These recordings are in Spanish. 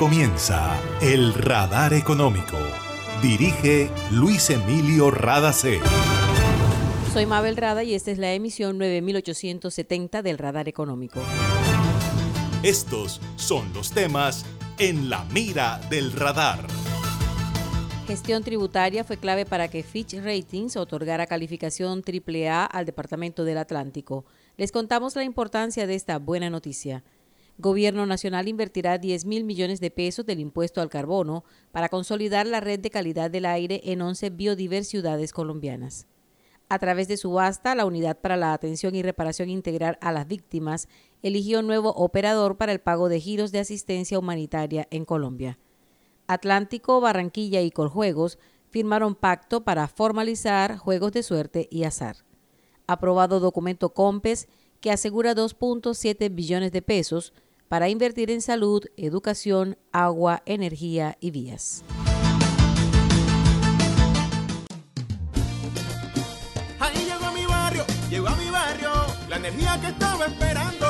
comienza El Radar Económico. Dirige Luis Emilio Radacé. Soy Mabel Rada y esta es la emisión 9870 del Radar Económico. Estos son los temas en la mira del radar. Gestión tributaria fue clave para que Fitch Ratings otorgara calificación AAA al Departamento del Atlántico. Les contamos la importancia de esta buena noticia. Gobierno Nacional invertirá 10 mil millones de pesos del impuesto al carbono para consolidar la red de calidad del aire en 11 biodiversidades colombianas. A través de subasta, la Unidad para la Atención y Reparación Integral a las Víctimas eligió nuevo operador para el pago de giros de asistencia humanitaria en Colombia. Atlántico, Barranquilla y Coljuegos firmaron pacto para formalizar juegos de suerte y azar. Aprobado documento COMPES que asegura 2.7 billones de pesos para invertir en salud, educación, agua, energía y vías. Ahí llegó a mi barrio, llegó a mi barrio, la energía que estaba esperando,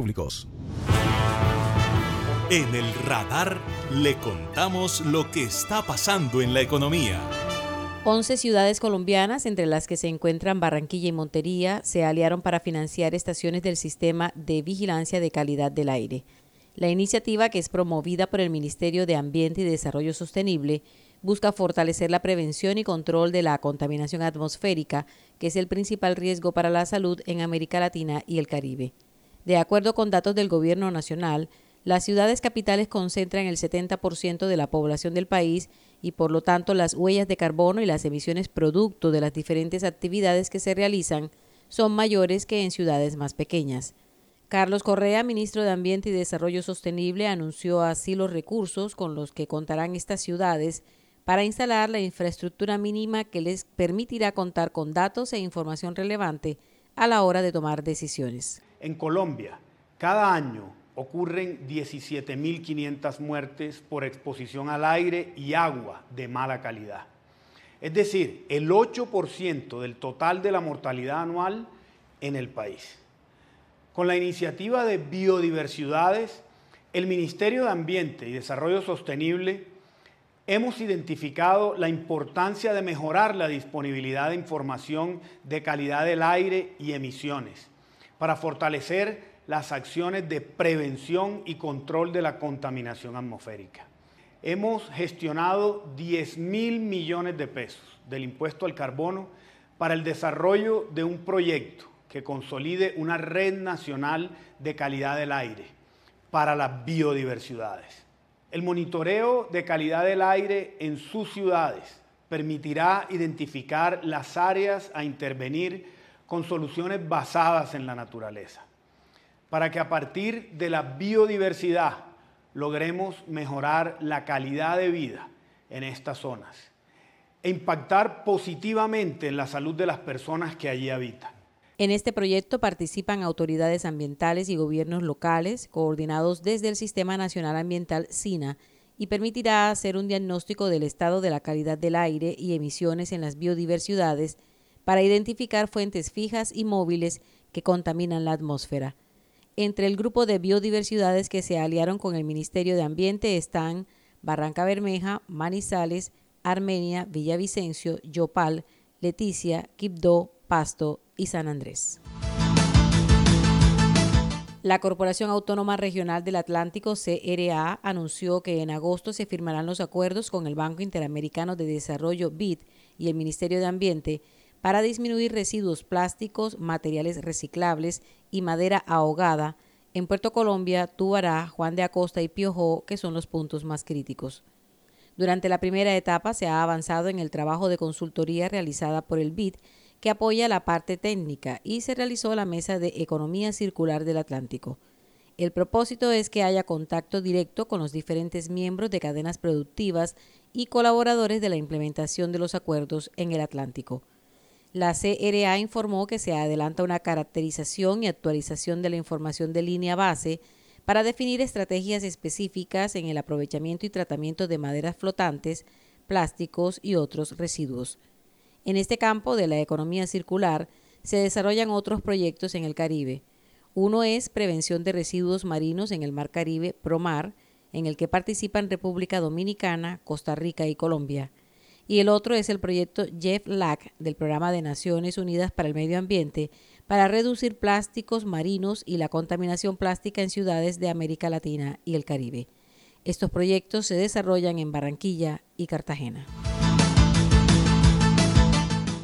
En el radar le contamos lo que está pasando en la economía. 11 ciudades colombianas, entre las que se encuentran Barranquilla y Montería, se aliaron para financiar estaciones del sistema de vigilancia de calidad del aire. La iniciativa, que es promovida por el Ministerio de Ambiente y Desarrollo Sostenible, busca fortalecer la prevención y control de la contaminación atmosférica, que es el principal riesgo para la salud en América Latina y el Caribe. De acuerdo con datos del Gobierno Nacional, las ciudades capitales concentran el 70% de la población del país y por lo tanto las huellas de carbono y las emisiones producto de las diferentes actividades que se realizan son mayores que en ciudades más pequeñas. Carlos Correa, ministro de Ambiente y Desarrollo Sostenible, anunció así los recursos con los que contarán estas ciudades para instalar la infraestructura mínima que les permitirá contar con datos e información relevante a la hora de tomar decisiones. En Colombia, cada año ocurren 17.500 muertes por exposición al aire y agua de mala calidad. Es decir, el 8% del total de la mortalidad anual en el país. Con la iniciativa de biodiversidades, el Ministerio de Ambiente y Desarrollo Sostenible hemos identificado la importancia de mejorar la disponibilidad de información de calidad del aire y emisiones para fortalecer las acciones de prevención y control de la contaminación atmosférica. Hemos gestionado 10 mil millones de pesos del impuesto al carbono para el desarrollo de un proyecto que consolide una red nacional de calidad del aire para las biodiversidades. El monitoreo de calidad del aire en sus ciudades permitirá identificar las áreas a intervenir con soluciones basadas en la naturaleza, para que a partir de la biodiversidad logremos mejorar la calidad de vida en estas zonas e impactar positivamente en la salud de las personas que allí habitan. En este proyecto participan autoridades ambientales y gobiernos locales, coordinados desde el Sistema Nacional Ambiental SINA, y permitirá hacer un diagnóstico del estado de la calidad del aire y emisiones en las biodiversidades para identificar fuentes fijas y móviles que contaminan la atmósfera. Entre el grupo de biodiversidades que se aliaron con el Ministerio de Ambiente están Barranca Bermeja, Manizales, Armenia, Villavicencio, Yopal, Leticia, Quibdó, Pasto y San Andrés. La Corporación Autónoma Regional del Atlántico, CRA, anunció que en agosto se firmarán los acuerdos con el Banco Interamericano de Desarrollo BID y el Ministerio de Ambiente para disminuir residuos plásticos, materiales reciclables y madera ahogada en Puerto Colombia, Tubará, Juan de Acosta y Piojó, que son los puntos más críticos. Durante la primera etapa se ha avanzado en el trabajo de consultoría realizada por el BID que apoya la parte técnica y se realizó la Mesa de Economía Circular del Atlántico. El propósito es que haya contacto directo con los diferentes miembros de cadenas productivas y colaboradores de la implementación de los acuerdos en el Atlántico. La CRA informó que se adelanta una caracterización y actualización de la información de línea base para definir estrategias específicas en el aprovechamiento y tratamiento de maderas flotantes, plásticos y otros residuos. En este campo de la economía circular se desarrollan otros proyectos en el Caribe. Uno es Prevención de Residuos Marinos en el Mar Caribe, PROMAR, en el que participan República Dominicana, Costa Rica y Colombia. Y el otro es el proyecto Jeff Lack del Programa de Naciones Unidas para el Medio Ambiente para reducir plásticos marinos y la contaminación plástica en ciudades de América Latina y el Caribe. Estos proyectos se desarrollan en Barranquilla y Cartagena.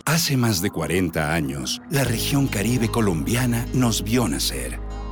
Hace más de 40 años, la región caribe colombiana nos vio nacer.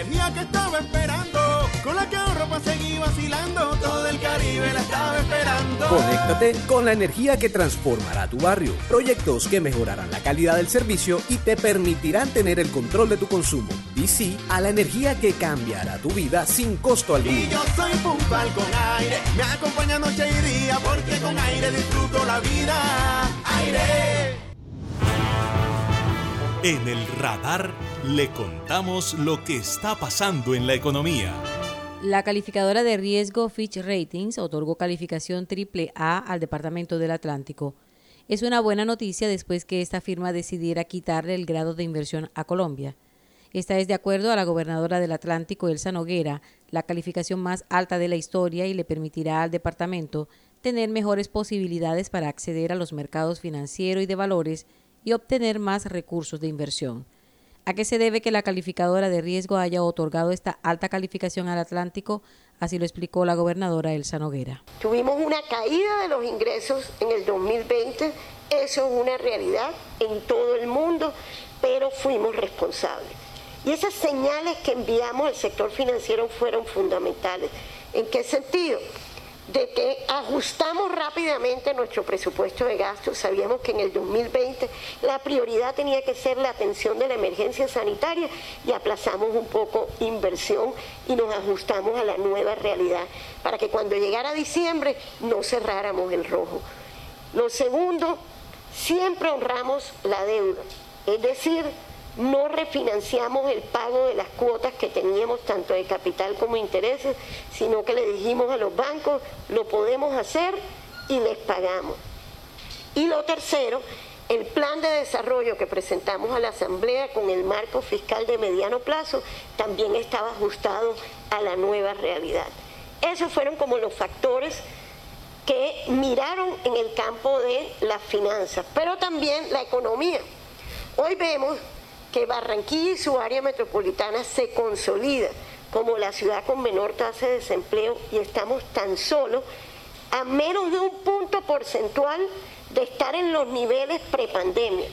Energía que estaba esperando, con la que ahorro para seguir vacilando, todo el Caribe la estaba esperando. Conéctate con la energía que transformará tu barrio, proyectos que mejorarán la calidad del servicio y te permitirán tener el control de tu consumo. DC a la energía que cambiará tu vida sin costo alguno. Y yo soy puntual con aire, me acompaña noche y día, porque con aire disfruto la vida. Aire. En el radar le contamos lo que está pasando en la economía. La calificadora de riesgo Fitch Ratings otorgó calificación AAA al Departamento del Atlántico. Es una buena noticia después que esta firma decidiera quitarle el grado de inversión a Colombia. Esta es, de acuerdo a la gobernadora del Atlántico, Elsa Noguera, la calificación más alta de la historia y le permitirá al departamento tener mejores posibilidades para acceder a los mercados financieros y de valores y obtener más recursos de inversión. ¿A qué se debe que la calificadora de riesgo haya otorgado esta alta calificación al Atlántico? Así lo explicó la gobernadora Elsa Noguera. Tuvimos una caída de los ingresos en el 2020, eso es una realidad en todo el mundo, pero fuimos responsables. Y esas señales que enviamos al sector financiero fueron fundamentales. ¿En qué sentido? De que ajustamos rápidamente nuestro presupuesto de gastos. Sabíamos que en el 2020 la prioridad tenía que ser la atención de la emergencia sanitaria y aplazamos un poco inversión y nos ajustamos a la nueva realidad para que cuando llegara diciembre no cerráramos el rojo. Lo segundo, siempre honramos la deuda, es decir, no refinanciamos el pago de las cuotas que teníamos tanto de capital como intereses, sino que le dijimos a los bancos, lo podemos hacer y les pagamos. Y lo tercero, el plan de desarrollo que presentamos a la Asamblea con el marco fiscal de mediano plazo también estaba ajustado a la nueva realidad. Esos fueron como los factores que miraron en el campo de las finanzas, pero también la economía. Hoy vemos que Barranquilla y su área metropolitana se consolida como la ciudad con menor tasa de desempleo y estamos tan solo a menos de un punto porcentual de estar en los niveles prepandemia,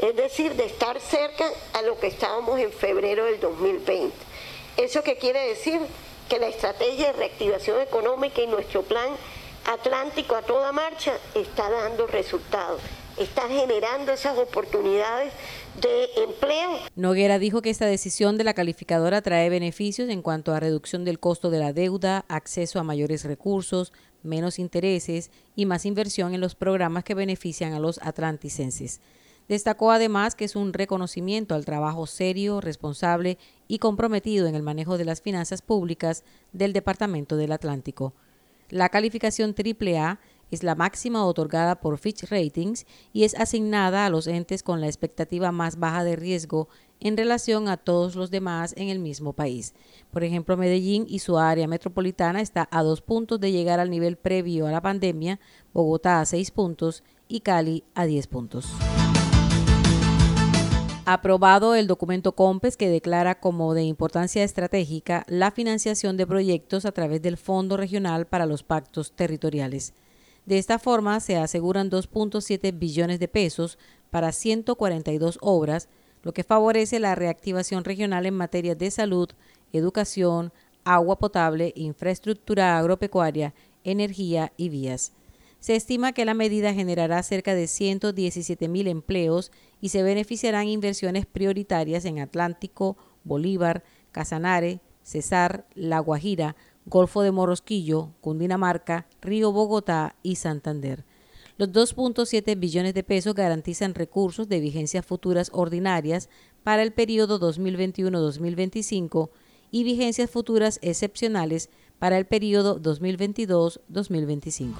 es decir, de estar cerca a lo que estábamos en febrero del 2020. ¿Eso qué quiere decir? Que la estrategia de reactivación económica y nuestro plan Atlántico a toda marcha está dando resultados. Está generando esas oportunidades de empleo. Noguera dijo que esta decisión de la calificadora trae beneficios en cuanto a reducción del costo de la deuda, acceso a mayores recursos, menos intereses y más inversión en los programas que benefician a los atlanticenses. Destacó además que es un reconocimiento al trabajo serio, responsable y comprometido en el manejo de las finanzas públicas del Departamento del Atlántico. La calificación AAA es la máxima otorgada por Fitch Ratings y es asignada a los entes con la expectativa más baja de riesgo en relación a todos los demás en el mismo país. Por ejemplo, Medellín y su área metropolitana está a dos puntos de llegar al nivel previo a la pandemia, Bogotá a seis puntos y Cali a diez puntos aprobado el documento COMPES que declara como de importancia estratégica la financiación de proyectos a través del Fondo Regional para los Pactos Territoriales. De esta forma, se aseguran 2.7 billones de pesos para 142 obras, lo que favorece la reactivación regional en materia de salud, educación, agua potable, infraestructura agropecuaria, energía y vías. Se estima que la medida generará cerca de 117 mil empleos y se beneficiarán inversiones prioritarias en Atlántico, Bolívar, Casanare, Cesar, La Guajira, Golfo de Morosquillo, Cundinamarca, Río Bogotá y Santander. Los 2.7 billones de pesos garantizan recursos de vigencias futuras ordinarias para el periodo 2021-2025 y vigencias futuras excepcionales para el periodo 2022-2025.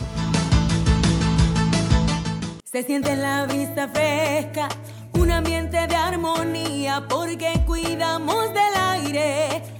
Se siente en la vista fresca, un ambiente de armonía, porque cuidamos del aire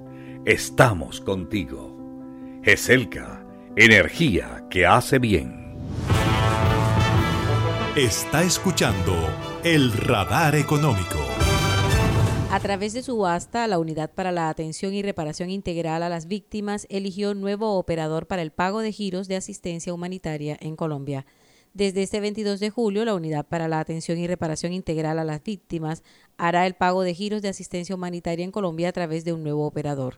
Estamos contigo. GESELCA, energía que hace bien. Está escuchando el radar económico. A través de subasta, la Unidad para la Atención y Reparación Integral a las Víctimas eligió nuevo operador para el pago de giros de asistencia humanitaria en Colombia. Desde este 22 de julio, la Unidad para la Atención y Reparación Integral a las Víctimas hará el pago de giros de asistencia humanitaria en Colombia a través de un nuevo operador.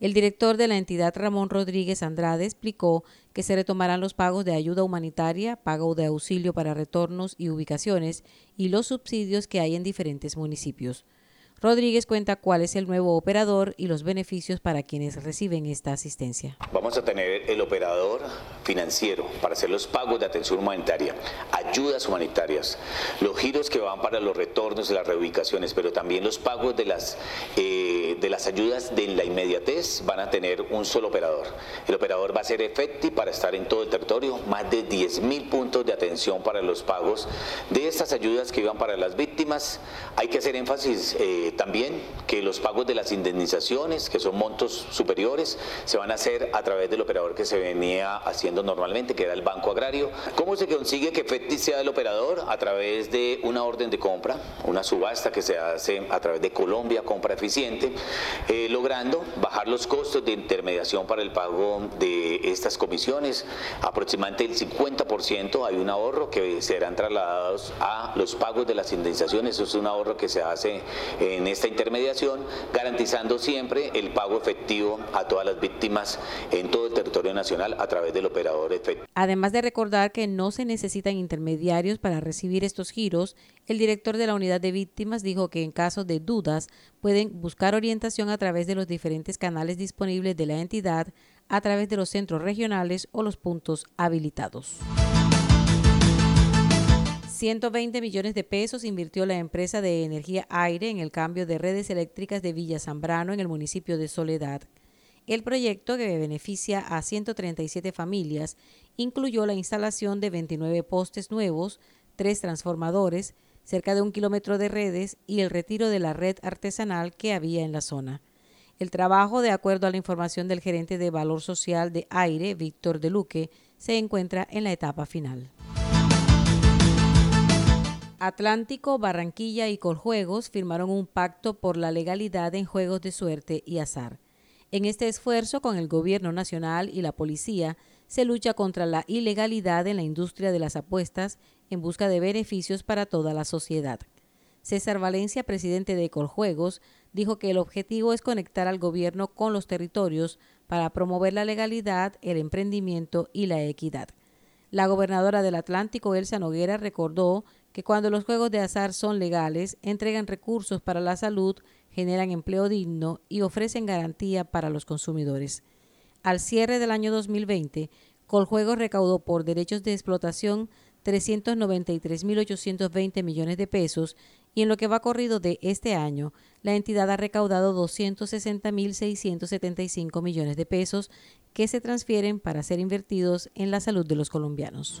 El director de la entidad Ramón Rodríguez Andrade explicó que se retomarán los pagos de ayuda humanitaria, pago de auxilio para retornos y ubicaciones y los subsidios que hay en diferentes municipios. Rodríguez cuenta cuál es el nuevo operador y los beneficios para quienes reciben esta asistencia. Vamos a tener el operador financiero para hacer los pagos de atención humanitaria, ayudas humanitarias, los giros que van para los retornos y las reubicaciones, pero también los pagos de las, eh, de las ayudas de la inmediatez van a tener un solo operador. El operador va a ser efectivo para estar en todo el territorio, más de 10 mil puntos de atención para los pagos de estas ayudas que iban para las víctimas. Hay que hacer énfasis. Eh, también que los pagos de las indemnizaciones, que son montos superiores, se van a hacer a través del operador que se venía haciendo normalmente, que era el Banco Agrario. ¿Cómo se consigue que FETI sea el operador? A través de una orden de compra, una subasta que se hace a través de Colombia Compra Eficiente, eh, logrando bajar los costos de intermediación para el pago de estas comisiones. Aproximadamente el 50% hay un ahorro que serán trasladados a los pagos de las indemnizaciones. Eso es un ahorro que se hace en en esta intermediación, garantizando siempre el pago efectivo a todas las víctimas en todo el territorio nacional a través del operador efectivo. Además de recordar que no se necesitan intermediarios para recibir estos giros, el director de la unidad de víctimas dijo que en caso de dudas pueden buscar orientación a través de los diferentes canales disponibles de la entidad, a través de los centros regionales o los puntos habilitados. 120 millones de pesos invirtió la empresa de energía aire en el cambio de redes eléctricas de Villa Zambrano en el municipio de Soledad. El proyecto, que beneficia a 137 familias, incluyó la instalación de 29 postes nuevos, tres transformadores, cerca de un kilómetro de redes y el retiro de la red artesanal que había en la zona. El trabajo, de acuerdo a la información del gerente de Valor Social de Aire, Víctor De Luque, se encuentra en la etapa final. Atlántico, Barranquilla y Coljuegos firmaron un pacto por la legalidad en juegos de suerte y azar. En este esfuerzo, con el Gobierno Nacional y la Policía, se lucha contra la ilegalidad en la industria de las apuestas en busca de beneficios para toda la sociedad. César Valencia, presidente de Coljuegos, dijo que el objetivo es conectar al gobierno con los territorios para promover la legalidad, el emprendimiento y la equidad. La gobernadora del Atlántico, Elsa Noguera, recordó que cuando los juegos de azar son legales, entregan recursos para la salud, generan empleo digno y ofrecen garantía para los consumidores. Al cierre del año 2020, Coljuegos recaudó por derechos de explotación 393.820 millones de pesos y en lo que va corrido de este año, la entidad ha recaudado 260.675 millones de pesos que se transfieren para ser invertidos en la salud de los colombianos.